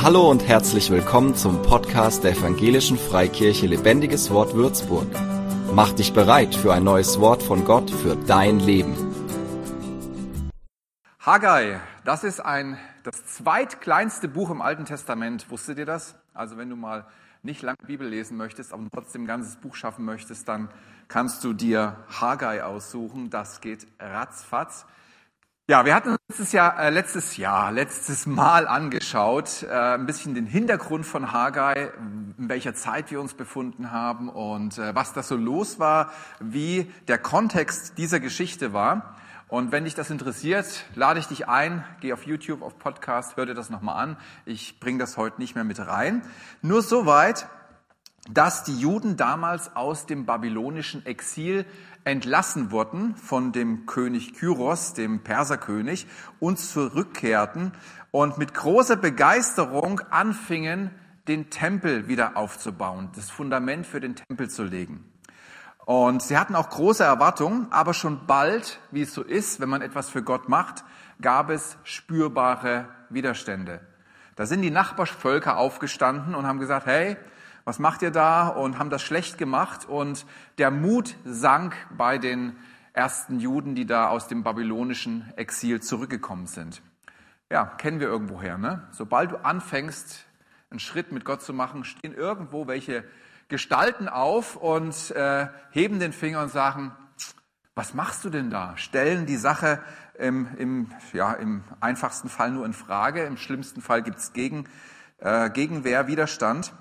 Hallo und herzlich willkommen zum Podcast der Evangelischen Freikirche Lebendiges Wort Würzburg. Mach dich bereit für ein neues Wort von Gott für dein Leben. Haggai, das ist ein, das zweitkleinste Buch im Alten Testament. Wusstet ihr das? Also wenn du mal nicht lange Bibel lesen möchtest, aber trotzdem ein ganzes Buch schaffen möchtest, dann kannst du dir Haggai aussuchen. Das geht ratzfatz. Ja, wir hatten uns letztes Jahr, äh, letztes Jahr, letztes Mal angeschaut, äh, ein bisschen den Hintergrund von Haggai, in welcher Zeit wir uns befunden haben und äh, was da so los war, wie der Kontext dieser Geschichte war. Und wenn dich das interessiert, lade ich dich ein, geh auf YouTube, auf Podcast, hör dir das nochmal an. Ich bringe das heute nicht mehr mit rein. Nur soweit, dass die Juden damals aus dem babylonischen Exil entlassen wurden von dem König Kyros, dem Perserkönig, und zurückkehrten und mit großer Begeisterung anfingen, den Tempel wieder aufzubauen, das Fundament für den Tempel zu legen. Und sie hatten auch große Erwartungen, aber schon bald, wie es so ist, wenn man etwas für Gott macht, gab es spürbare Widerstände. Da sind die Nachbarvölker aufgestanden und haben gesagt, hey, was macht ihr da? Und haben das schlecht gemacht. Und der Mut sank bei den ersten Juden, die da aus dem babylonischen Exil zurückgekommen sind. Ja, kennen wir irgendwoher. Ne? Sobald du anfängst, einen Schritt mit Gott zu machen, stehen irgendwo welche Gestalten auf und äh, heben den Finger und sagen, was machst du denn da? Stellen die Sache im, im, ja, im einfachsten Fall nur in Frage, im schlimmsten Fall gibt es Gegen, äh, Gegenwehr, Widerstand.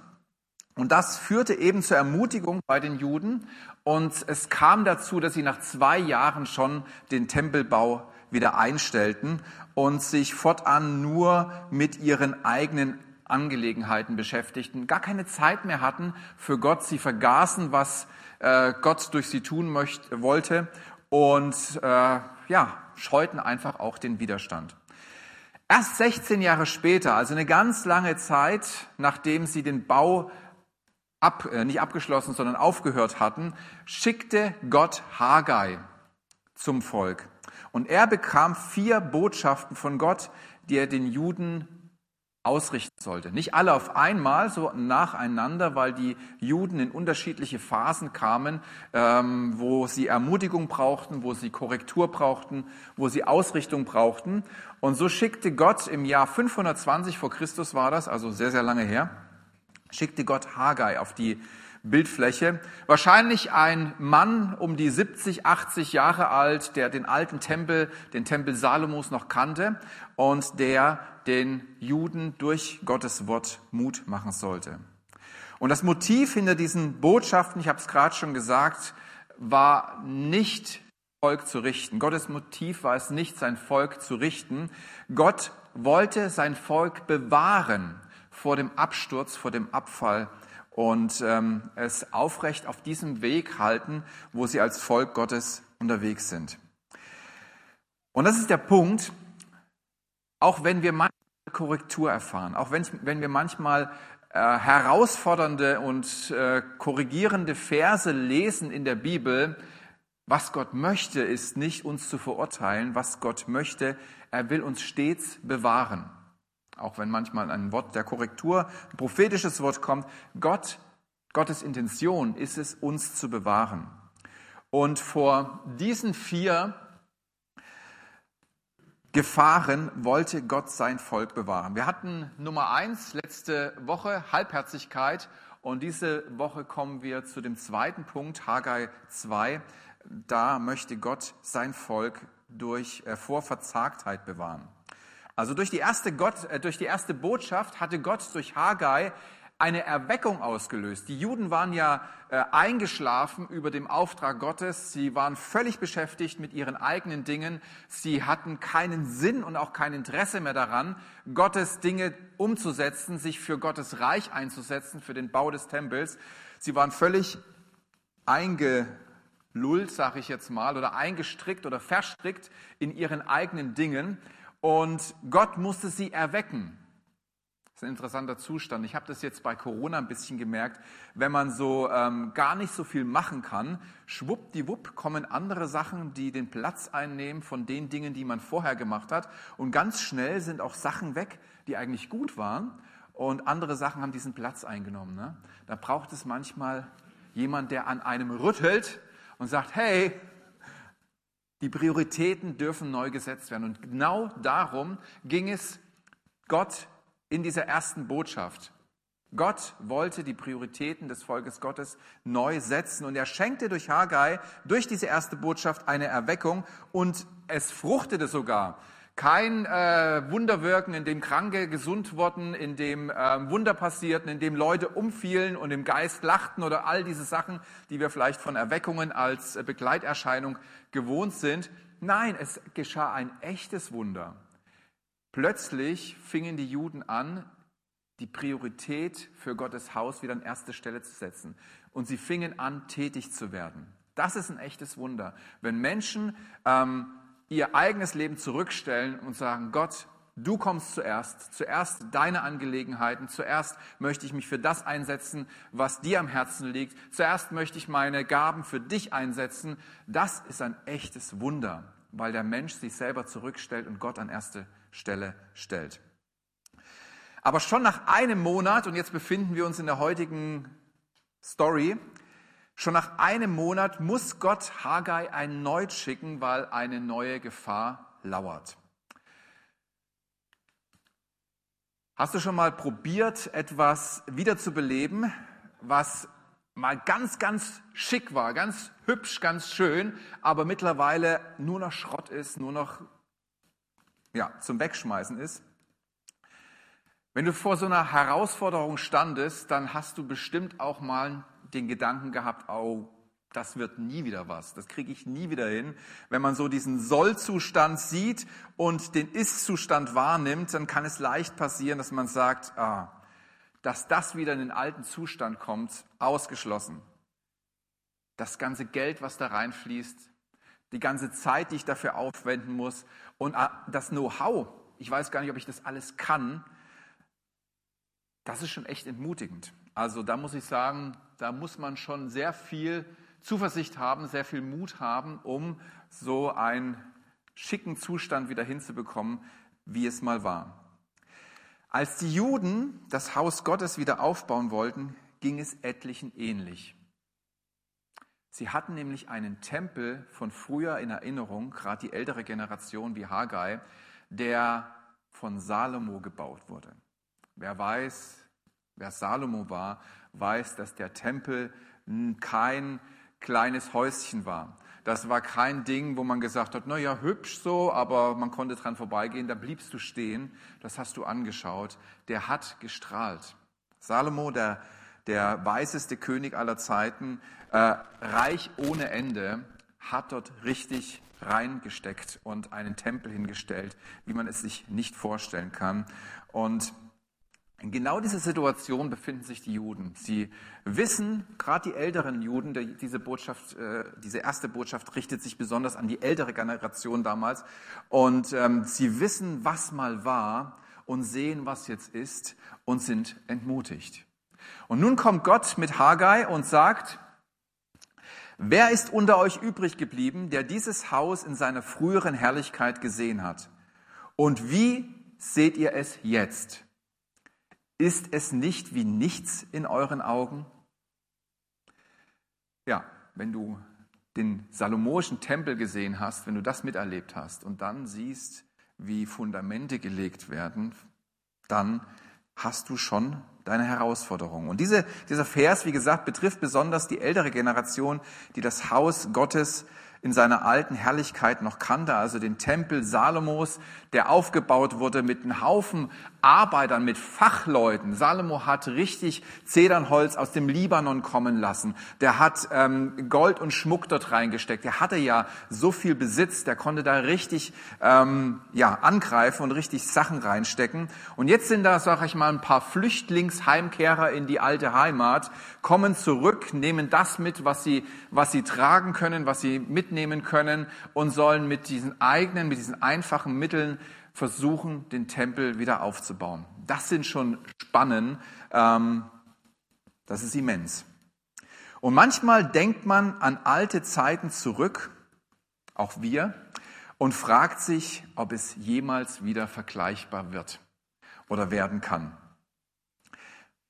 Und das führte eben zur Ermutigung bei den Juden. Und es kam dazu, dass sie nach zwei Jahren schon den Tempelbau wieder einstellten und sich fortan nur mit ihren eigenen Angelegenheiten beschäftigten, gar keine Zeit mehr hatten für Gott. Sie vergaßen, was äh, Gott durch sie tun möchte, wollte und äh, ja, scheuten einfach auch den Widerstand. Erst 16 Jahre später, also eine ganz lange Zeit, nachdem sie den Bau ab, äh, nicht abgeschlossen, sondern aufgehört hatten, schickte Gott Haggai zum Volk. Und er bekam vier Botschaften von Gott, die er den Juden ausrichten sollte. Nicht alle auf einmal, so nacheinander, weil die Juden in unterschiedliche Phasen kamen, ähm, wo sie Ermutigung brauchten, wo sie Korrektur brauchten, wo sie Ausrichtung brauchten. Und so schickte Gott im Jahr 520 vor Christus war das, also sehr, sehr lange her, schickte Gott Haggai auf die Bildfläche. Wahrscheinlich ein Mann um die 70, 80 Jahre alt, der den alten Tempel, den Tempel Salomos noch kannte und der den Juden durch Gottes Wort Mut machen sollte. Und das Motiv hinter diesen Botschaften, ich habe es gerade schon gesagt, war nicht Volk zu richten. Gottes Motiv war es nicht, sein Volk zu richten. Gott wollte sein Volk bewahren vor dem Absturz, vor dem Abfall und ähm, es aufrecht auf diesem Weg halten, wo sie als Volk Gottes unterwegs sind. Und das ist der Punkt, auch wenn wir manchmal Korrektur erfahren, auch wenn, wenn wir manchmal äh, herausfordernde und äh, korrigierende Verse lesen in der Bibel, was Gott möchte, ist nicht uns zu verurteilen. Was Gott möchte, er will uns stets bewahren. Auch wenn manchmal ein Wort der Korrektur, ein prophetisches Wort kommt, Gott, Gottes Intention ist es, uns zu bewahren. Und vor diesen vier Gefahren wollte Gott sein Volk bewahren. Wir hatten Nummer eins letzte Woche Halbherzigkeit und diese Woche kommen wir zu dem zweiten Punkt, Haggai 2. Da möchte Gott sein Volk durch äh, vor Verzagtheit bewahren. Also durch die erste, Gott, äh, durch die erste Botschaft hatte Gott durch Haggai eine Erweckung ausgelöst. Die Juden waren ja äh, eingeschlafen über dem Auftrag Gottes. Sie waren völlig beschäftigt mit ihren eigenen Dingen. Sie hatten keinen Sinn und auch kein Interesse mehr daran, Gottes Dinge umzusetzen, sich für Gottes Reich einzusetzen, für den Bau des Tempels. Sie waren völlig eingelullt, sage ich jetzt mal, oder eingestrickt oder verstrickt in ihren eigenen Dingen. Und Gott musste sie erwecken. Das ist ein interessanter Zustand. Ich habe das jetzt bei Corona ein bisschen gemerkt. Wenn man so ähm, gar nicht so viel machen kann, schwuppdiwupp kommen andere Sachen, die den Platz einnehmen von den Dingen, die man vorher gemacht hat. Und ganz schnell sind auch Sachen weg, die eigentlich gut waren. und andere Sachen haben diesen Platz eingenommen. Ne? Da braucht es manchmal jemand, der an einem rüttelt und sagt, hey, die Prioritäten dürfen neu gesetzt werden. Und genau darum ging es Gott in dieser ersten Botschaft. Gott wollte die Prioritäten des Volkes Gottes neu setzen und er schenkte durch Haggai, durch diese erste Botschaft eine Erweckung und es fruchtete sogar. Kein äh, Wunderwirken, in dem Kranke gesund wurden, in dem äh, Wunder passierten, in dem Leute umfielen und im Geist lachten oder all diese Sachen, die wir vielleicht von Erweckungen als äh, Begleiterscheinung gewohnt sind. Nein, es geschah ein echtes Wunder. Plötzlich fingen die Juden an, die Priorität für Gottes Haus wieder an erste Stelle zu setzen. Und sie fingen an, tätig zu werden. Das ist ein echtes Wunder. Wenn Menschen ähm, ihr eigenes Leben zurückstellen und sagen, Gott, du kommst zuerst, zuerst deine Angelegenheiten, zuerst möchte ich mich für das einsetzen, was dir am Herzen liegt, zuerst möchte ich meine Gaben für dich einsetzen, das ist ein echtes Wunder, weil der Mensch sich selber zurückstellt und Gott an erste Stelle stellt. Aber schon nach einem Monat, und jetzt befinden wir uns in der heutigen Story, schon nach einem Monat muss Gott Haggai erneut schicken, weil eine neue Gefahr lauert. Hast du schon mal probiert, etwas wiederzubeleben, was mal ganz, ganz schick war, ganz hübsch, ganz schön, aber mittlerweile nur noch Schrott ist, nur noch ja, zum Wegschmeißen ist? Wenn du vor so einer Herausforderung standest, dann hast du bestimmt auch mal den Gedanken gehabt, oh, das wird nie wieder was, das kriege ich nie wieder hin. Wenn man so diesen Sollzustand sieht und den Ist-Zustand wahrnimmt, dann kann es leicht passieren, dass man sagt, ah, dass das wieder in den alten Zustand kommt, ausgeschlossen. Das ganze Geld, was da reinfließt, die ganze Zeit, die ich dafür aufwenden muss und ah, das Know-how, ich weiß gar nicht, ob ich das alles kann, das ist schon echt entmutigend. Also da muss ich sagen, da muss man schon sehr viel Zuversicht haben, sehr viel Mut haben, um so einen schicken Zustand wieder hinzubekommen, wie es mal war. Als die Juden das Haus Gottes wieder aufbauen wollten, ging es etlichen ähnlich. Sie hatten nämlich einen Tempel von früher in Erinnerung, gerade die ältere Generation wie Haggai, der von Salomo gebaut wurde. Wer weiß, wer Salomo war, weiß, dass der Tempel kein kleines Häuschen war. Das war kein Ding, wo man gesagt hat, na ja, hübsch so, aber man konnte dran vorbeigehen, da bliebst du stehen. Das hast du angeschaut. Der hat gestrahlt. Salomo, der, der weiseste König aller Zeiten, äh, reich ohne Ende, hat dort richtig reingesteckt und einen Tempel hingestellt, wie man es sich nicht vorstellen kann. Und in genau dieser Situation befinden sich die Juden. Sie wissen, gerade die älteren Juden, diese Botschaft, äh, diese erste Botschaft richtet sich besonders an die ältere Generation damals, und ähm, sie wissen, was mal war und sehen, was jetzt ist und sind entmutigt. Und nun kommt Gott mit Haggai und sagt, wer ist unter euch übrig geblieben, der dieses Haus in seiner früheren Herrlichkeit gesehen hat? Und wie seht ihr es jetzt? Ist es nicht wie nichts in euren Augen? Ja, wenn du den salomonischen Tempel gesehen hast, wenn du das miterlebt hast und dann siehst, wie Fundamente gelegt werden, dann hast du schon deine Herausforderung. Und diese, dieser Vers, wie gesagt, betrifft besonders die ältere Generation, die das Haus Gottes in seiner alten Herrlichkeit noch kannte, also den Tempel Salomos, der aufgebaut wurde mit einem Haufen Arbeitern, mit Fachleuten. Salomo hat richtig Zedernholz aus dem Libanon kommen lassen. Der hat ähm, Gold und Schmuck dort reingesteckt. Der hatte ja so viel Besitz, der konnte da richtig ähm, ja, angreifen und richtig Sachen reinstecken. Und jetzt sind da, sag ich mal, ein paar Flüchtlingsheimkehrer in die alte Heimat, kommen zurück, nehmen das mit, was sie, was sie tragen können, was sie mitnehmen können und sollen mit diesen eigenen, mit diesen einfachen Mitteln versuchen, den Tempel wieder aufzubauen. Das sind schon Spannen, ähm, das ist immens. Und manchmal denkt man an alte Zeiten zurück, auch wir, und fragt sich, ob es jemals wieder vergleichbar wird oder werden kann.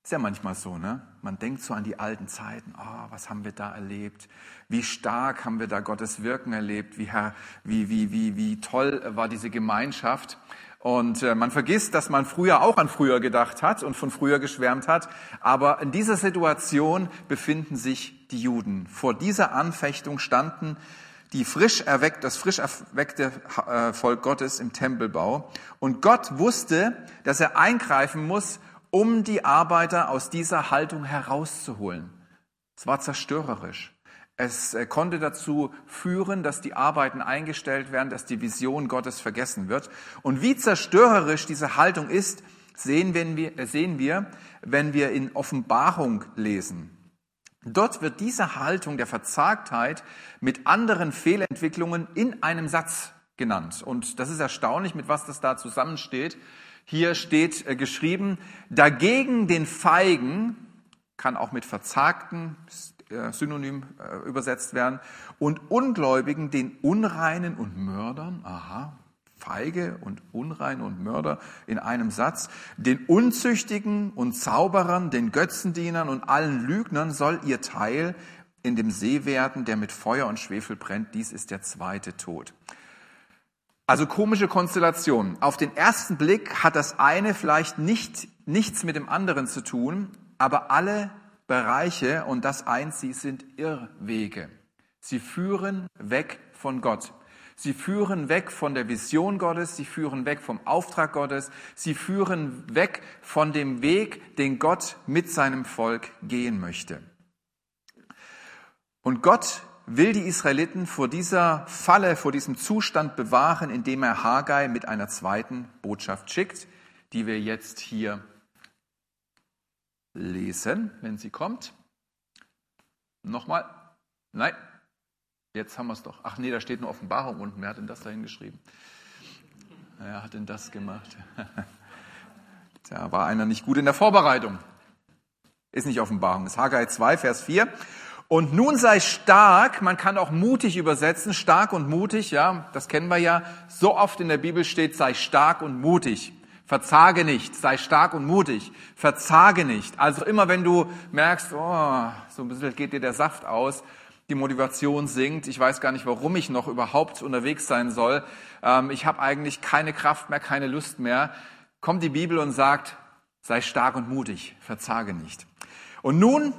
Ist ja manchmal so, ne? Man denkt so an die alten Zeiten. Oh, was haben wir da erlebt? Wie stark haben wir da Gottes Wirken erlebt? Wie, wie, wie, wie, wie toll war diese Gemeinschaft? Und äh, man vergisst, dass man früher auch an früher gedacht hat und von früher geschwärmt hat. Aber in dieser Situation befinden sich die Juden. Vor dieser Anfechtung standen die frisch erweckt, das frisch erweckte äh, Volk Gottes im Tempelbau. Und Gott wusste, dass er eingreifen muss, um die Arbeiter aus dieser Haltung herauszuholen. Es war zerstörerisch. Es äh, konnte dazu führen, dass die Arbeiten eingestellt werden, dass die Vision Gottes vergessen wird. Und wie zerstörerisch diese Haltung ist, sehen wir, äh, sehen wir wenn wir in Offenbarung lesen. Dort wird diese Haltung der Verzagtheit mit anderen Fehlentwicklungen in einem Satz genannt. Und das ist erstaunlich, mit was das da zusammensteht. Hier steht äh, geschrieben, dagegen den Feigen, kann auch mit Verzagten, äh, Synonym äh, übersetzt werden, und Ungläubigen, den Unreinen und Mördern, aha, Feige und Unrein und Mörder in einem Satz, den Unzüchtigen und Zauberern, den Götzendienern und allen Lügnern soll ihr Teil in dem See werden, der mit Feuer und Schwefel brennt. Dies ist der zweite Tod. Also komische Konstellation. Auf den ersten Blick hat das eine vielleicht nicht, nichts mit dem anderen zu tun, aber alle Bereiche und das eins, sie sind Irrwege. Sie führen weg von Gott. Sie führen weg von der Vision Gottes, sie führen weg vom Auftrag Gottes, sie führen weg von dem Weg, den Gott mit seinem Volk gehen möchte. Und Gott will die Israeliten vor dieser Falle, vor diesem Zustand bewahren, indem er Haggai mit einer zweiten Botschaft schickt, die wir jetzt hier lesen, wenn sie kommt. Nochmal. Nein, jetzt haben wir es doch. Ach nee, da steht eine Offenbarung unten. Wer hat denn das da hingeschrieben? Wer hat denn das gemacht? Da war einer nicht gut in der Vorbereitung. Ist nicht Offenbarung, ist Haggai 2, Vers 4. Und nun sei stark, man kann auch mutig übersetzen, stark und mutig, ja, das kennen wir ja. So oft in der Bibel steht, sei stark und mutig. Verzage nicht, sei stark und mutig. Verzage nicht. Also immer wenn du merkst, oh, so ein bisschen geht dir der Saft aus, die Motivation sinkt, ich weiß gar nicht, warum ich noch überhaupt unterwegs sein soll, ähm, ich habe eigentlich keine Kraft mehr, keine Lust mehr, kommt die Bibel und sagt, sei stark und mutig, verzage nicht. Und nun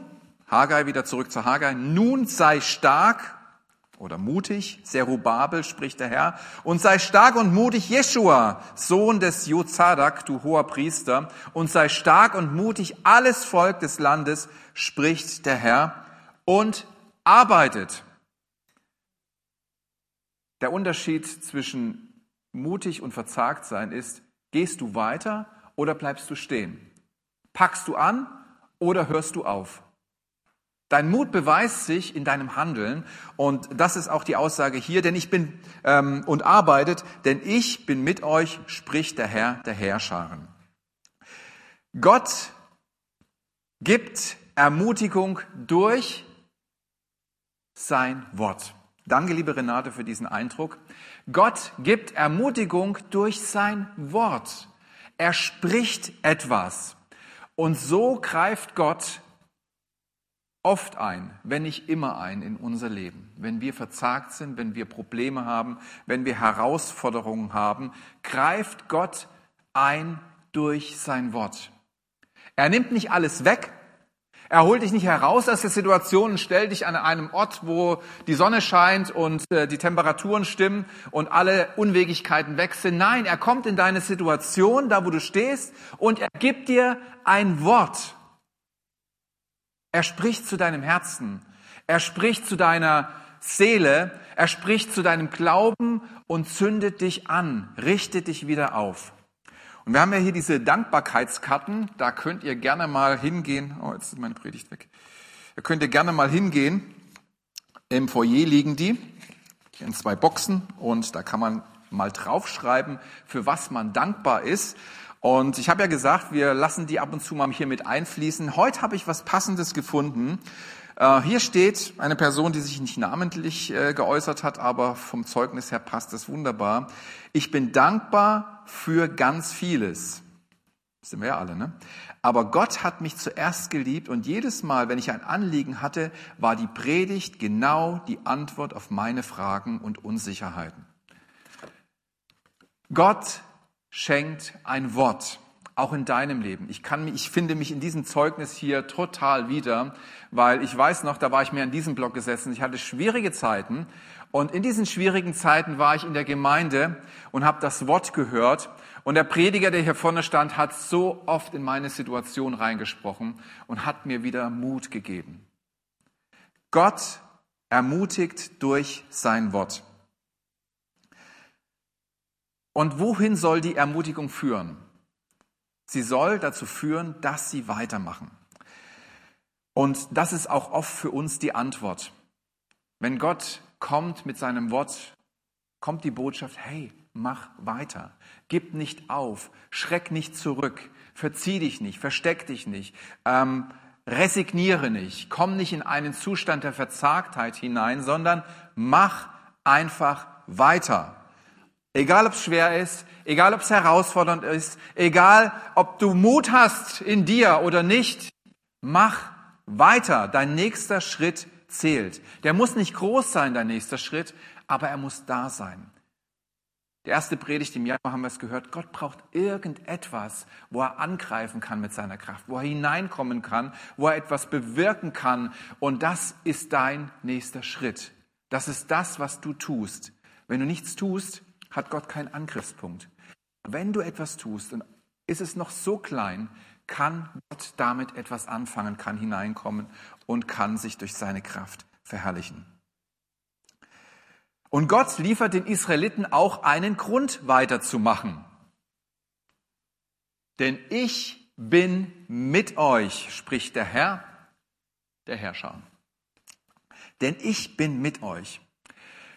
Haggai wieder zurück zu Haggai. Nun sei stark oder mutig, Zerubabel spricht der Herr, und sei stark und mutig, Jeshua, Sohn des Jozadak, du hoher Priester, und sei stark und mutig, alles Volk des Landes, spricht der Herr, und arbeitet. Der Unterschied zwischen mutig und verzagt sein ist, gehst du weiter oder bleibst du stehen? Packst du an oder hörst du auf? Dein Mut beweist sich in deinem Handeln und das ist auch die Aussage hier, denn ich bin ähm, und arbeitet, denn ich bin mit euch, spricht der Herr der Herrscharen. Gott gibt Ermutigung durch sein Wort. Danke, liebe Renate, für diesen Eindruck. Gott gibt Ermutigung durch sein Wort. Er spricht etwas. Und so greift Gott oft ein, wenn nicht immer ein in unser Leben. Wenn wir verzagt sind, wenn wir Probleme haben, wenn wir Herausforderungen haben, greift Gott ein durch sein Wort. Er nimmt nicht alles weg. Er holt dich nicht heraus aus der Situation und stellt dich an einem Ort, wo die Sonne scheint und äh, die Temperaturen stimmen und alle Unwegigkeiten weg sind. Nein, er kommt in deine Situation, da wo du stehst, und er gibt dir ein Wort. Er spricht zu deinem Herzen. Er spricht zu deiner Seele. Er spricht zu deinem Glauben und zündet dich an, richtet dich wieder auf. Und wir haben ja hier diese Dankbarkeitskarten. Da könnt ihr gerne mal hingehen. Oh, jetzt ist meine Predigt weg. Da könnt ihr gerne mal hingehen. Im Foyer liegen die in zwei Boxen und da kann man mal draufschreiben, für was man dankbar ist. Und ich habe ja gesagt, wir lassen die ab und zu mal hier mit einfließen. Heute habe ich was Passendes gefunden. Äh, hier steht eine Person, die sich nicht namentlich äh, geäußert hat, aber vom Zeugnis her passt es wunderbar. Ich bin dankbar für ganz vieles. Das sind wir ja alle, ne? Aber Gott hat mich zuerst geliebt und jedes Mal, wenn ich ein Anliegen hatte, war die Predigt genau die Antwort auf meine Fragen und Unsicherheiten. Gott schenkt ein Wort, auch in deinem Leben. Ich, kann, ich finde mich in diesem Zeugnis hier total wieder, weil ich weiß noch, da war ich mir an diesem Block gesessen, ich hatte schwierige Zeiten und in diesen schwierigen Zeiten war ich in der Gemeinde und habe das Wort gehört und der Prediger, der hier vorne stand, hat so oft in meine Situation reingesprochen und hat mir wieder Mut gegeben. Gott ermutigt durch sein Wort. Und wohin soll die Ermutigung führen? Sie soll dazu führen, dass sie weitermachen. Und das ist auch oft für uns die Antwort. Wenn Gott kommt mit seinem Wort, kommt die Botschaft, hey, mach weiter. Gib nicht auf, schreck nicht zurück, verzieh dich nicht, versteck dich nicht, ähm, resigniere nicht, komm nicht in einen Zustand der Verzagtheit hinein, sondern mach einfach weiter. Egal ob es schwer ist, egal ob es herausfordernd ist, egal ob du Mut hast in dir oder nicht, mach weiter. Dein nächster Schritt zählt. Der muss nicht groß sein, dein nächster Schritt, aber er muss da sein. Die erste Predigt im Januar haben wir es gehört, Gott braucht irgendetwas, wo er angreifen kann mit seiner Kraft, wo er hineinkommen kann, wo er etwas bewirken kann. Und das ist dein nächster Schritt. Das ist das, was du tust. Wenn du nichts tust, hat Gott keinen Angriffspunkt. Wenn du etwas tust, dann ist es noch so klein, kann Gott damit etwas anfangen, kann hineinkommen und kann sich durch seine Kraft verherrlichen. Und Gott liefert den Israeliten auch einen Grund weiterzumachen. Denn ich bin mit euch, spricht der Herr, der Herrscher. Denn ich bin mit euch.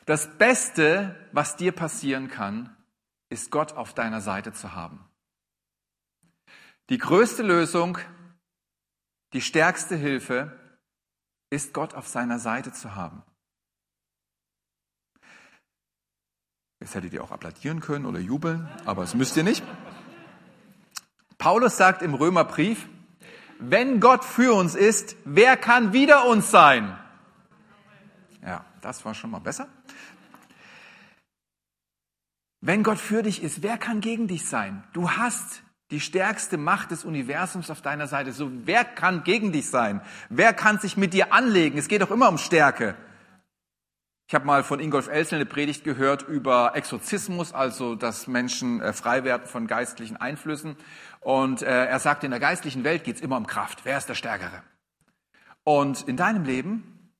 Das Beste, was dir passieren kann, ist Gott auf deiner Seite zu haben. Die größte Lösung, die stärkste Hilfe ist Gott auf seiner Seite zu haben. Jetzt hättet ihr auch applaudieren können oder jubeln, aber das müsst ihr nicht. Paulus sagt im Römerbrief, wenn Gott für uns ist, wer kann wider uns sein? Ja, das war schon mal besser. Wenn Gott für dich ist, wer kann gegen dich sein? Du hast die stärkste Macht des Universums auf deiner Seite. So, wer kann gegen dich sein? Wer kann sich mit dir anlegen? Es geht doch immer um Stärke. Ich habe mal von Ingolf Elsel eine Predigt gehört über Exorzismus, also dass Menschen äh, frei werden von geistlichen Einflüssen. Und äh, er sagt, in der geistlichen Welt geht es immer um Kraft. Wer ist der Stärkere? Und in deinem Leben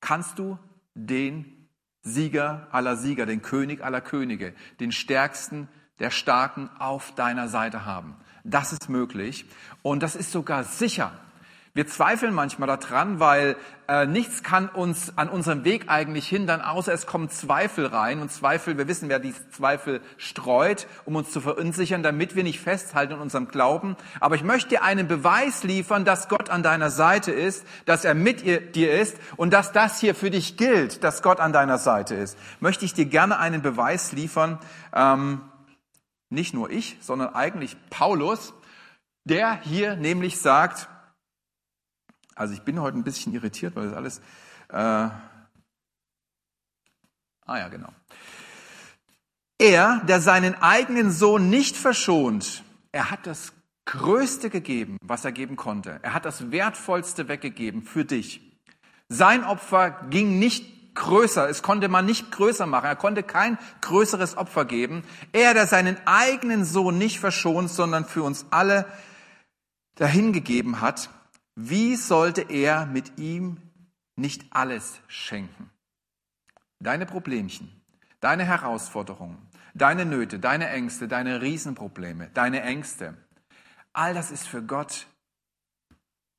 kannst du den Sieger aller Sieger, den König aller Könige, den Stärksten der Starken auf deiner Seite haben. Das ist möglich und das ist sogar sicher. Wir zweifeln manchmal daran, weil äh, nichts kann uns an unserem Weg eigentlich hindern, außer es kommen Zweifel rein. Und Zweifel, wir wissen, wer die Zweifel streut, um uns zu verunsichern, damit wir nicht festhalten in unserem Glauben. Aber ich möchte dir einen Beweis liefern, dass Gott an deiner Seite ist, dass er mit dir ist und dass das hier für dich gilt, dass Gott an deiner Seite ist. Möchte ich dir gerne einen Beweis liefern. Ähm, nicht nur ich, sondern eigentlich Paulus, der hier nämlich sagt, also ich bin heute ein bisschen irritiert, weil das alles... Äh, ah ja, genau. Er, der seinen eigenen Sohn nicht verschont, er hat das Größte gegeben, was er geben konnte. Er hat das Wertvollste weggegeben für dich. Sein Opfer ging nicht größer, es konnte man nicht größer machen, er konnte kein größeres Opfer geben. Er, der seinen eigenen Sohn nicht verschont, sondern für uns alle dahingegeben hat, wie sollte er mit ihm nicht alles schenken? Deine Problemchen, deine Herausforderungen, deine Nöte, deine Ängste, deine Riesenprobleme, deine Ängste, all das ist für Gott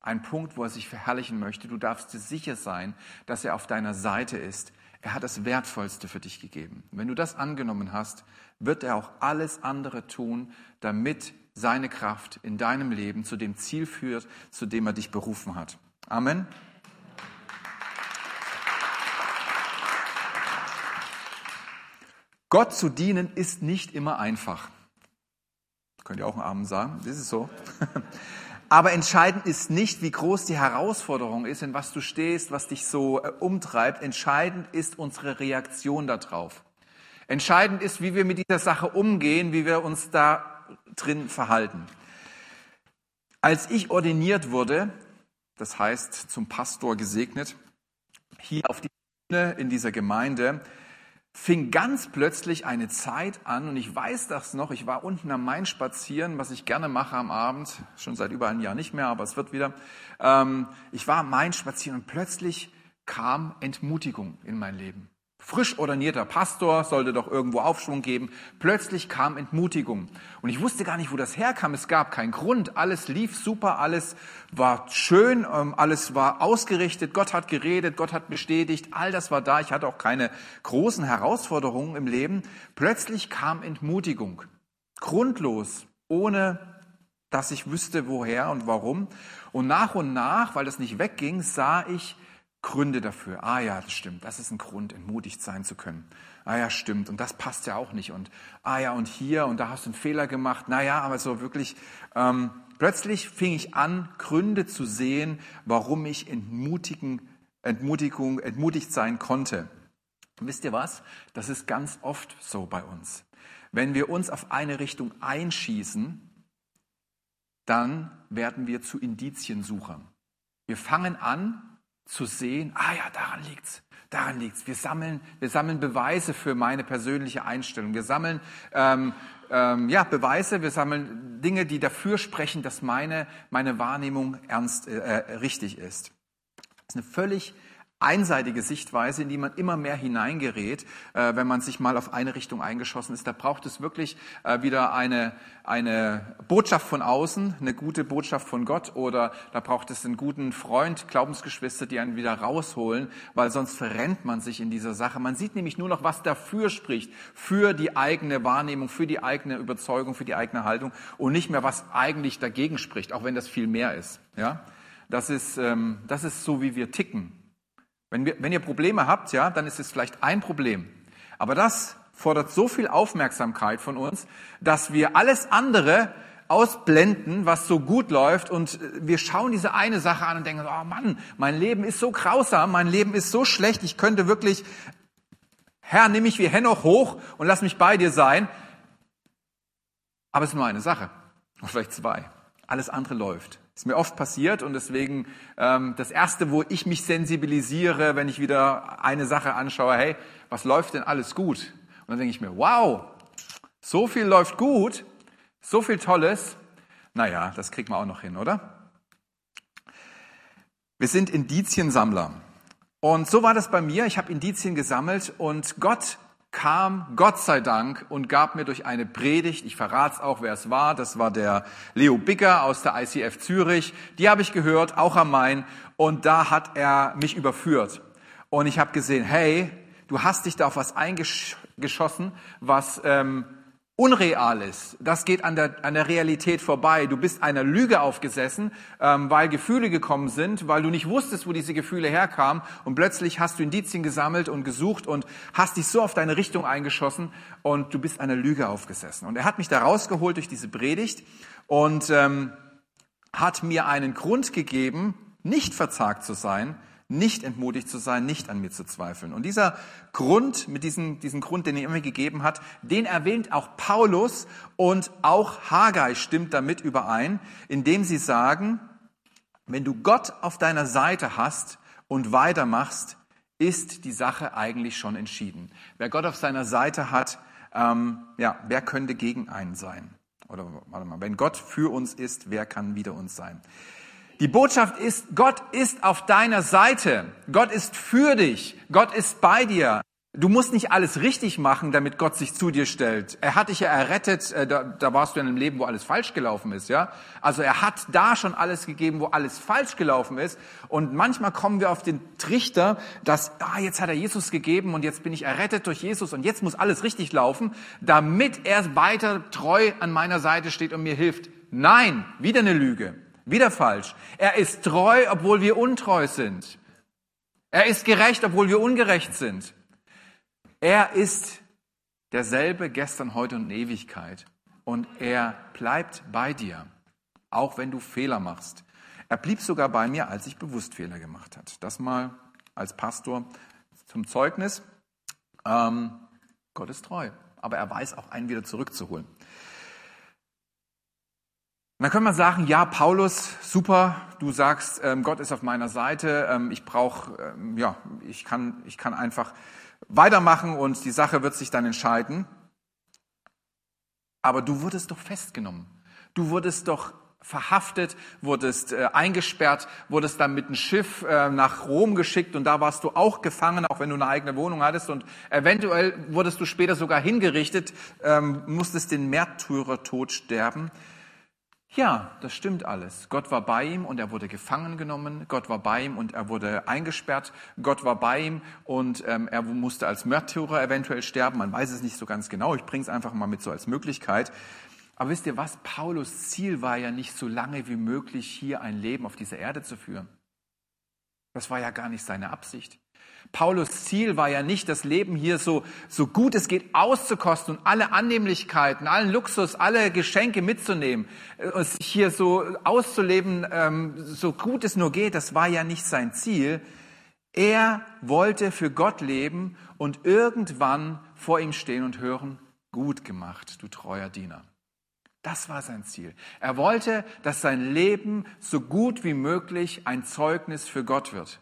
ein Punkt, wo er sich verherrlichen möchte. Du darfst dir sicher sein, dass er auf deiner Seite ist. Er hat das Wertvollste für dich gegeben. Wenn du das angenommen hast, wird er auch alles andere tun, damit seine Kraft in deinem Leben zu dem Ziel führt, zu dem er dich berufen hat. Amen. Gott zu dienen ist nicht immer einfach. Könnt ihr auch einen Amen sagen? Das ist so. Aber entscheidend ist nicht, wie groß die Herausforderung ist, in was du stehst, was dich so äh, umtreibt. Entscheidend ist unsere Reaktion darauf. Entscheidend ist, wie wir mit dieser Sache umgehen, wie wir uns da drin verhalten. Als ich ordiniert wurde, das heißt zum Pastor gesegnet, hier auf die Bühne in dieser Gemeinde, fing ganz plötzlich eine Zeit an, und ich weiß das noch, ich war unten am Main spazieren, was ich gerne mache am Abend, schon seit über einem Jahr nicht mehr, aber es wird wieder. Ähm, ich war am Main spazieren und plötzlich kam Entmutigung in mein Leben frisch ordinierter Pastor, sollte doch irgendwo Aufschwung geben. Plötzlich kam Entmutigung. Und ich wusste gar nicht, wo das herkam. Es gab keinen Grund. Alles lief super, alles war schön, ähm, alles war ausgerichtet. Gott hat geredet, Gott hat bestätigt. All das war da. Ich hatte auch keine großen Herausforderungen im Leben. Plötzlich kam Entmutigung. Grundlos, ohne dass ich wüsste, woher und warum. Und nach und nach, weil das nicht wegging, sah ich, Gründe dafür. Ah ja, das stimmt. Das ist ein Grund, entmutigt sein zu können. Ah ja, stimmt. Und das passt ja auch nicht. Und ah ja, und hier und da hast du einen Fehler gemacht. Naja, aber so wirklich. Ähm, plötzlich fing ich an, Gründe zu sehen, warum ich entmutigen, Entmutigung, entmutigt sein konnte. Und wisst ihr was? Das ist ganz oft so bei uns. Wenn wir uns auf eine Richtung einschießen, dann werden wir zu Indiziensuchern. Wir fangen an, zu sehen, ah ja, daran liegt's, daran liegt's. Wir sammeln, wir sammeln Beweise für meine persönliche Einstellung. Wir sammeln ähm, ähm, ja Beweise, wir sammeln Dinge, die dafür sprechen, dass meine meine Wahrnehmung ernst äh, äh richtig ist. Das ist eine völlig einseitige Sichtweise, in die man immer mehr hineingerät, äh, wenn man sich mal auf eine Richtung eingeschossen ist. Da braucht es wirklich äh, wieder eine, eine Botschaft von außen, eine gute Botschaft von Gott oder da braucht es einen guten Freund, Glaubensgeschwister, die einen wieder rausholen, weil sonst verrennt man sich in dieser Sache. Man sieht nämlich nur noch, was dafür spricht, für die eigene Wahrnehmung, für die eigene Überzeugung, für die eigene Haltung und nicht mehr, was eigentlich dagegen spricht, auch wenn das viel mehr ist. Ja? Das ist, ähm, das ist so, wie wir ticken. Wenn, wir, wenn ihr Probleme habt, ja, dann ist es vielleicht ein Problem. Aber das fordert so viel Aufmerksamkeit von uns, dass wir alles andere ausblenden, was so gut läuft und äh, wir schauen diese eine Sache an und denken, oh Mann, mein Leben ist so grausam, mein Leben ist so schlecht, ich könnte wirklich, Herr, nimm mich wie Henoch hoch und lass mich bei dir sein. Aber es ist nur eine Sache, oder vielleicht zwei. Alles andere läuft. Ist mir oft passiert und deswegen ähm, das Erste, wo ich mich sensibilisiere, wenn ich wieder eine Sache anschaue, hey, was läuft denn alles gut? Und dann denke ich mir, wow, so viel läuft gut, so viel Tolles. Naja, das kriegt man auch noch hin, oder? Wir sind Indiziensammler. Und so war das bei mir. Ich habe Indizien gesammelt und Gott kam Gott sei Dank und gab mir durch eine Predigt, ich verrate es auch, wer es war, das war der Leo Bigger aus der ICF Zürich, die habe ich gehört, auch am Main, und da hat er mich überführt. Und ich habe gesehen, hey, du hast dich da auf was eingeschossen, was ähm, unreal ist. Das geht an der, an der Realität vorbei. Du bist einer Lüge aufgesessen, ähm, weil Gefühle gekommen sind, weil du nicht wusstest, wo diese Gefühle herkamen und plötzlich hast du Indizien gesammelt und gesucht und hast dich so auf deine Richtung eingeschossen und du bist einer Lüge aufgesessen. Und er hat mich da rausgeholt durch diese Predigt und ähm, hat mir einen Grund gegeben, nicht verzagt zu sein, nicht entmutigt zu sein, nicht an mir zu zweifeln. Und dieser Grund, mit diesem, diesem Grund, den er mir gegeben hat, den erwähnt auch Paulus und auch Haggai stimmt damit überein, indem sie sagen, wenn du Gott auf deiner Seite hast und weitermachst, ist die Sache eigentlich schon entschieden. Wer Gott auf seiner Seite hat, ähm, ja, wer könnte gegen einen sein? Oder warte mal, wenn Gott für uns ist, wer kann wider uns sein? Die Botschaft ist, Gott ist auf deiner Seite. Gott ist für dich. Gott ist bei dir. Du musst nicht alles richtig machen, damit Gott sich zu dir stellt. Er hat dich ja errettet, äh, da, da warst du in einem Leben, wo alles falsch gelaufen ist, ja. Also er hat da schon alles gegeben, wo alles falsch gelaufen ist. Und manchmal kommen wir auf den Trichter, dass, ah, jetzt hat er Jesus gegeben und jetzt bin ich errettet durch Jesus und jetzt muss alles richtig laufen, damit er weiter treu an meiner Seite steht und mir hilft. Nein, wieder eine Lüge. Wieder falsch. Er ist treu, obwohl wir untreu sind. Er ist gerecht, obwohl wir ungerecht sind. Er ist derselbe gestern, heute und in Ewigkeit. und er bleibt bei dir, auch wenn du Fehler machst. Er blieb sogar bei mir, als ich bewusst Fehler gemacht hat. Das mal als Pastor zum Zeugnis. Ähm, Gott ist treu, aber er weiß auch einen wieder zurückzuholen. Und dann kann man sagen, ja, Paulus, super, du sagst, ähm, Gott ist auf meiner Seite, ähm, ich brauche, ähm, ja, ich kann, ich kann einfach weitermachen und die Sache wird sich dann entscheiden. Aber du wurdest doch festgenommen. Du wurdest doch verhaftet, wurdest äh, eingesperrt, wurdest dann mit einem Schiff äh, nach Rom geschickt und da warst du auch gefangen, auch wenn du eine eigene Wohnung hattest und eventuell wurdest du später sogar hingerichtet, ähm, musstest den Märtyrertod sterben. Ja, das stimmt alles. Gott war bei ihm und er wurde gefangen genommen. Gott war bei ihm und er wurde eingesperrt. Gott war bei ihm und ähm, er musste als Märtyrer eventuell sterben. Man weiß es nicht so ganz genau. Ich bringe es einfach mal mit so als Möglichkeit. Aber wisst ihr was? Paulus Ziel war ja nicht so lange wie möglich hier ein Leben auf dieser Erde zu führen. Das war ja gar nicht seine Absicht. Paulus Ziel war ja nicht, das Leben hier so, so gut es geht auszukosten und alle Annehmlichkeiten, allen Luxus, alle Geschenke mitzunehmen, äh, sich hier so auszuleben, ähm, so gut es nur geht. Das war ja nicht sein Ziel. Er wollte für Gott leben und irgendwann vor ihm stehen und hören, gut gemacht, du treuer Diener. Das war sein Ziel. Er wollte, dass sein Leben so gut wie möglich ein Zeugnis für Gott wird.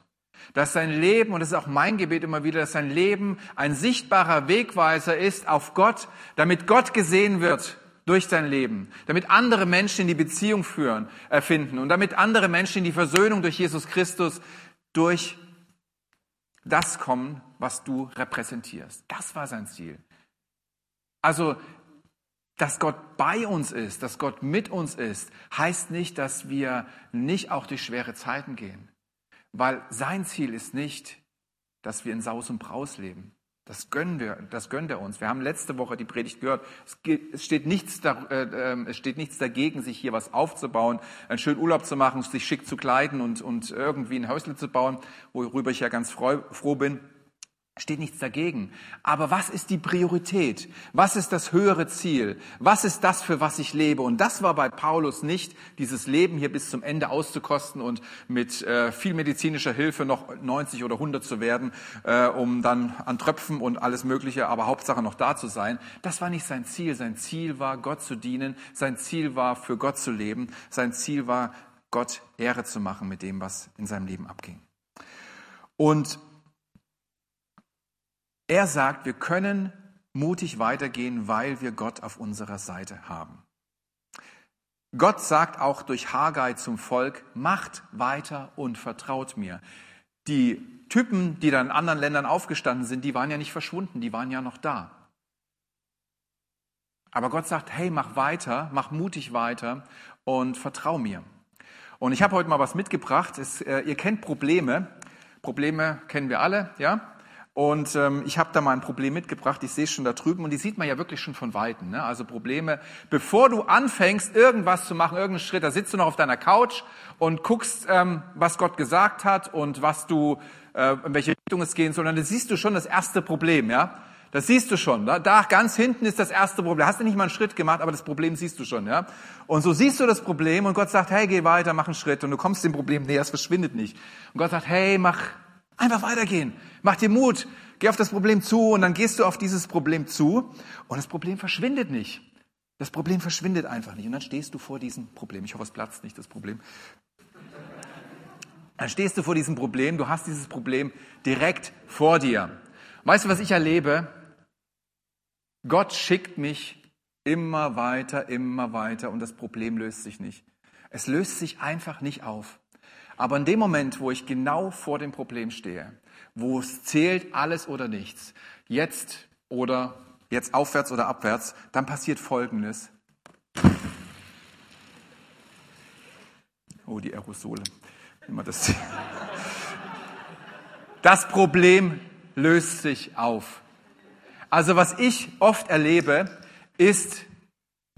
Dass sein Leben, und das ist auch mein Gebet immer wieder, dass sein Leben ein sichtbarer Wegweiser ist auf Gott, damit Gott gesehen wird durch sein Leben, damit andere Menschen in die Beziehung führen, erfinden und damit andere Menschen in die Versöhnung durch Jesus Christus durch das kommen, was du repräsentierst. Das war sein Ziel. Also, dass Gott bei uns ist, dass Gott mit uns ist, heißt nicht, dass wir nicht auch durch schwere Zeiten gehen. Weil sein Ziel ist nicht, dass wir in Saus und Braus leben. Das gönnen wir, das gönnt er uns. Wir haben letzte Woche die Predigt gehört. Es, steht nichts da, äh, ähm, es steht nichts dagegen, sich hier was aufzubauen, einen schönen Urlaub zu machen, sich schick zu kleiden und, und irgendwie ein Häusle zu bauen, worüber ich ja ganz freu, froh bin. Steht nichts dagegen. Aber was ist die Priorität? Was ist das höhere Ziel? Was ist das, für was ich lebe? Und das war bei Paulus nicht, dieses Leben hier bis zum Ende auszukosten und mit äh, viel medizinischer Hilfe noch 90 oder 100 zu werden, äh, um dann an Tröpfen und alles Mögliche, aber Hauptsache noch da zu sein. Das war nicht sein Ziel. Sein Ziel war, Gott zu dienen. Sein Ziel war, für Gott zu leben. Sein Ziel war, Gott Ehre zu machen mit dem, was in seinem Leben abging. Und er sagt, wir können mutig weitergehen, weil wir Gott auf unserer Seite haben. Gott sagt auch durch Haggai zum Volk, macht weiter und vertraut mir. Die Typen, die dann in anderen Ländern aufgestanden sind, die waren ja nicht verschwunden, die waren ja noch da. Aber Gott sagt, hey, mach weiter, mach mutig weiter und vertrau mir. Und ich habe heute mal was mitgebracht. Es, äh, ihr kennt Probleme. Probleme kennen wir alle, ja? Und ähm, ich habe da mal ein Problem mitgebracht, ich sehe es schon da drüben und die sieht man ja wirklich schon von Weitem. Ne? Also Probleme, bevor du anfängst, irgendwas zu machen, irgendeinen Schritt, da sitzt du noch auf deiner Couch und guckst, ähm, was Gott gesagt hat und was du, äh, in welche Richtung es gehen soll. Und dann siehst du schon das erste Problem, ja. Das siehst du schon. Da, da ganz hinten ist das erste Problem. Hast du nicht mal einen Schritt gemacht, aber das Problem siehst du schon, ja. Und so siehst du das Problem und Gott sagt, hey, geh weiter, mach einen Schritt und du kommst dem Problem näher, es verschwindet nicht. Und Gott sagt, hey, mach Einfach weitergehen. Mach dir Mut. Geh auf das Problem zu und dann gehst du auf dieses Problem zu und das Problem verschwindet nicht. Das Problem verschwindet einfach nicht. Und dann stehst du vor diesem Problem. Ich hoffe, es platzt nicht, das Problem. Dann stehst du vor diesem Problem. Du hast dieses Problem direkt vor dir. Weißt du, was ich erlebe? Gott schickt mich immer weiter, immer weiter und das Problem löst sich nicht. Es löst sich einfach nicht auf. Aber in dem Moment, wo ich genau vor dem Problem stehe, wo es zählt alles oder nichts, jetzt oder jetzt aufwärts oder abwärts, dann passiert Folgendes. Oh, die Aerosole. Immer das. Das Problem löst sich auf. Also was ich oft erlebe, ist,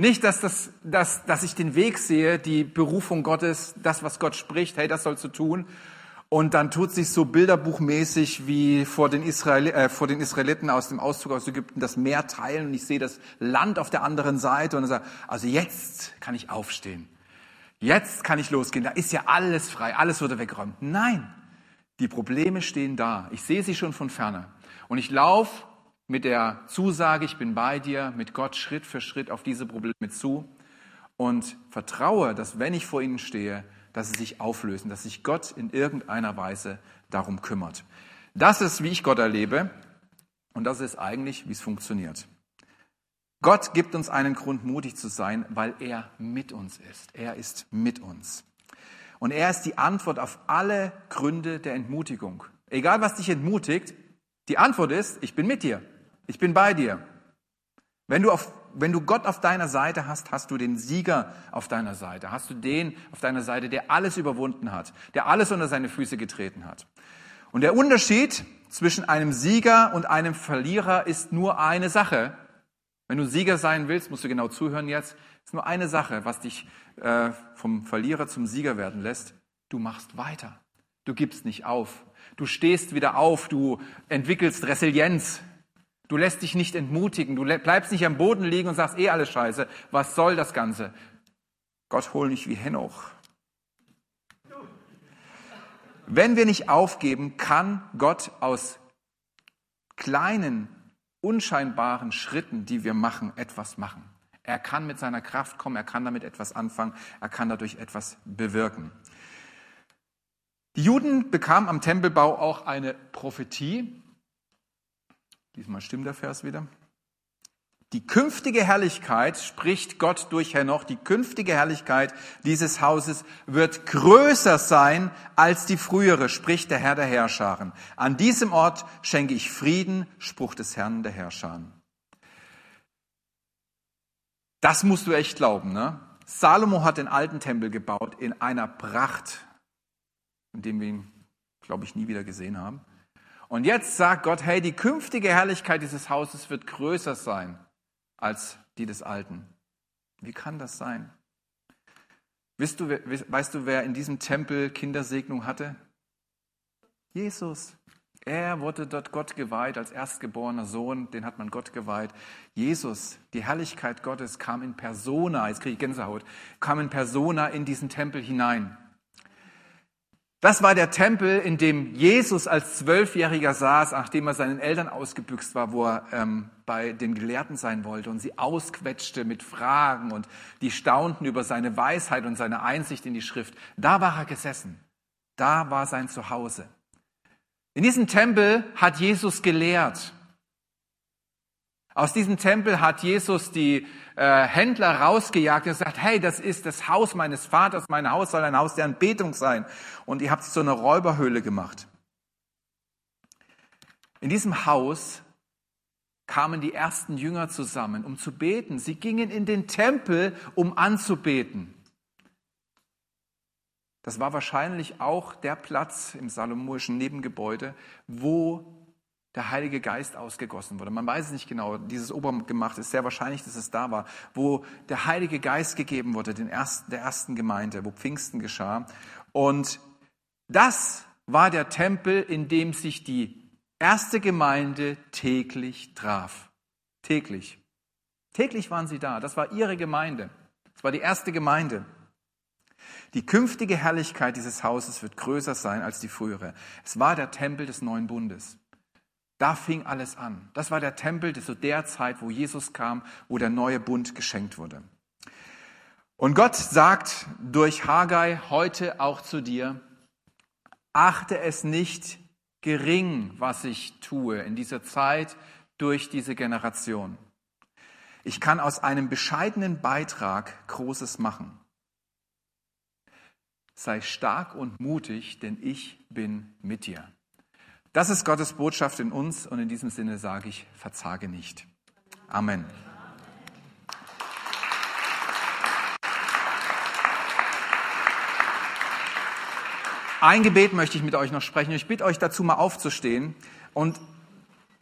nicht, dass, das, dass, dass ich den Weg sehe, die Berufung Gottes, das, was Gott spricht, hey, das sollst du tun. Und dann tut sich so bilderbuchmäßig wie vor den, Israel, äh, vor den Israeliten aus dem Auszug aus Ägypten das Meer teilen und ich sehe das Land auf der anderen Seite und sage, also jetzt kann ich aufstehen. Jetzt kann ich losgehen. Da ist ja alles frei, alles wurde weggeräumt. Nein, die Probleme stehen da. Ich sehe sie schon von ferne. Und ich laufe mit der Zusage, ich bin bei dir, mit Gott Schritt für Schritt auf diese Probleme zu und vertraue, dass wenn ich vor ihnen stehe, dass sie sich auflösen, dass sich Gott in irgendeiner Weise darum kümmert. Das ist, wie ich Gott erlebe und das ist eigentlich, wie es funktioniert. Gott gibt uns einen Grund, mutig zu sein, weil er mit uns ist. Er ist mit uns. Und er ist die Antwort auf alle Gründe der Entmutigung. Egal, was dich entmutigt, die Antwort ist, ich bin mit dir. Ich bin bei dir. Wenn du auf wenn du Gott auf deiner Seite hast, hast du den Sieger auf deiner Seite. Hast du den auf deiner Seite, der alles überwunden hat, der alles unter seine Füße getreten hat. Und der Unterschied zwischen einem Sieger und einem Verlierer ist nur eine Sache. Wenn du Sieger sein willst, musst du genau zuhören jetzt. ist nur eine Sache, was dich äh, vom Verlierer zum Sieger werden lässt. Du machst weiter. Du gibst nicht auf. Du stehst wieder auf. Du entwickelst Resilienz. Du lässt dich nicht entmutigen. Du bleibst nicht am Boden liegen und sagst, eh alles scheiße. Was soll das Ganze? Gott hol nicht wie Henoch. Wenn wir nicht aufgeben, kann Gott aus kleinen, unscheinbaren Schritten, die wir machen, etwas machen. Er kann mit seiner Kraft kommen, er kann damit etwas anfangen, er kann dadurch etwas bewirken. Die Juden bekamen am Tempelbau auch eine Prophetie, Diesmal stimmt der Vers wieder. Die künftige Herrlichkeit, spricht Gott durch Henoch, die künftige Herrlichkeit dieses Hauses wird größer sein als die frühere, spricht der Herr der Herrscharen. An diesem Ort schenke ich Frieden, Spruch des Herrn der Herrscharen. Das musst du echt glauben, ne? Salomo hat den alten Tempel gebaut in einer Pracht, in dem wir ihn, glaube ich, nie wieder gesehen haben. Und jetzt sagt Gott, hey, die künftige Herrlichkeit dieses Hauses wird größer sein als die des Alten. Wie kann das sein? Weißt du, weißt du, wer in diesem Tempel Kindersegnung hatte? Jesus. Er wurde dort Gott geweiht als erstgeborener Sohn, den hat man Gott geweiht. Jesus, die Herrlichkeit Gottes kam in Persona, jetzt kriege ich Gänsehaut, kam in Persona in diesen Tempel hinein. Das war der Tempel, in dem Jesus als Zwölfjähriger saß, nachdem er seinen Eltern ausgebüxt war, wo er ähm, bei den Gelehrten sein wollte und sie ausquetschte mit Fragen und die staunten über seine Weisheit und seine Einsicht in die Schrift. Da war er gesessen. Da war sein Zuhause. In diesem Tempel hat Jesus gelehrt. Aus diesem Tempel hat Jesus die äh, Händler rausgejagt und gesagt, hey, das ist das Haus meines Vaters, mein Haus soll ein Haus der Anbetung sein. Und ihr habt es zu einer Räuberhöhle gemacht. In diesem Haus kamen die ersten Jünger zusammen, um zu beten. Sie gingen in den Tempel, um anzubeten. Das war wahrscheinlich auch der Platz im salomonischen Nebengebäude, wo der Heilige Geist ausgegossen wurde. Man weiß es nicht genau. Dieses Obergemacht ist sehr wahrscheinlich, dass es da war, wo der Heilige Geist gegeben wurde, den ersten, der ersten Gemeinde, wo Pfingsten geschah. Und das war der Tempel, in dem sich die erste Gemeinde täglich traf. Täglich. Täglich waren sie da. Das war ihre Gemeinde. Das war die erste Gemeinde. Die künftige Herrlichkeit dieses Hauses wird größer sein als die frühere. Es war der Tempel des neuen Bundes. Da fing alles an. Das war der Tempel zu der Zeit, wo Jesus kam, wo der neue Bund geschenkt wurde. Und Gott sagt durch Haggai heute auch zu dir, achte es nicht gering, was ich tue in dieser Zeit durch diese Generation. Ich kann aus einem bescheidenen Beitrag Großes machen. Sei stark und mutig, denn ich bin mit dir. Das ist Gottes Botschaft in uns und in diesem Sinne sage ich, verzage nicht. Amen. Ein Gebet möchte ich mit euch noch sprechen. Ich bitte euch dazu mal aufzustehen und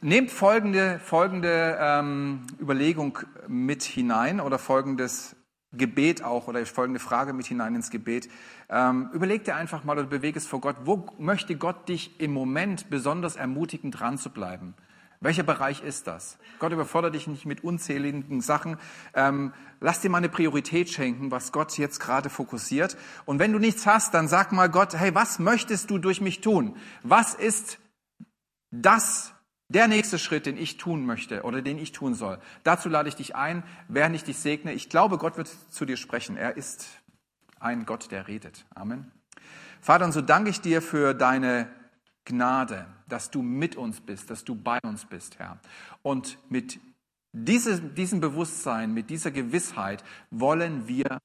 nehmt folgende, folgende ähm, Überlegung mit hinein oder folgendes Gebet auch oder folgende Frage mit hinein ins Gebet. Ähm, überleg dir einfach mal oder bewege es vor Gott. Wo möchte Gott dich im Moment besonders ermutigen, dran zu bleiben? Welcher Bereich ist das? Gott überfordert dich nicht mit unzähligen Sachen. Ähm, lass dir mal eine Priorität schenken, was Gott jetzt gerade fokussiert. Und wenn du nichts hast, dann sag mal Gott, hey, was möchtest du durch mich tun? Was ist das, der nächste Schritt, den ich tun möchte oder den ich tun soll. Dazu lade ich dich ein, während ich dich segne. Ich glaube, Gott wird zu dir sprechen. Er ist ein Gott, der redet. Amen. Vater, und so danke ich dir für deine Gnade, dass du mit uns bist, dass du bei uns bist, Herr. Und mit diesem Bewusstsein, mit dieser Gewissheit wollen wir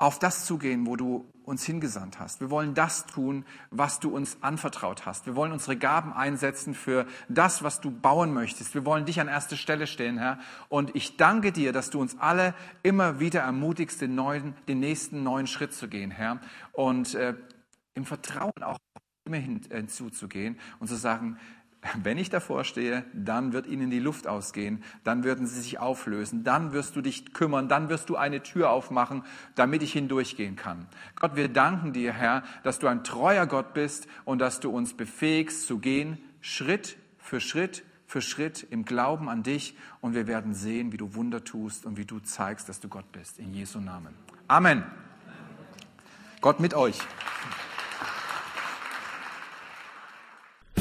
auf das zugehen, wo du uns hingesandt hast. Wir wollen das tun, was du uns anvertraut hast. Wir wollen unsere Gaben einsetzen für das, was du bauen möchtest. Wir wollen dich an erste Stelle stellen, Herr. Und ich danke dir, dass du uns alle immer wieder ermutigst, den, neuen, den nächsten neuen Schritt zu gehen, Herr. Und äh, im Vertrauen auch immer hinzuzugehen und zu sagen, wenn ich davor stehe, dann wird ihnen die Luft ausgehen, dann würden sie sich auflösen, dann wirst du dich kümmern, dann wirst du eine Tür aufmachen, damit ich hindurchgehen kann. Gott, wir danken dir, Herr, dass du ein treuer Gott bist und dass du uns befähigst zu gehen, Schritt für Schritt für Schritt im Glauben an dich und wir werden sehen, wie du Wunder tust und wie du zeigst, dass du Gott bist. In Jesu Namen. Amen. Gott mit euch.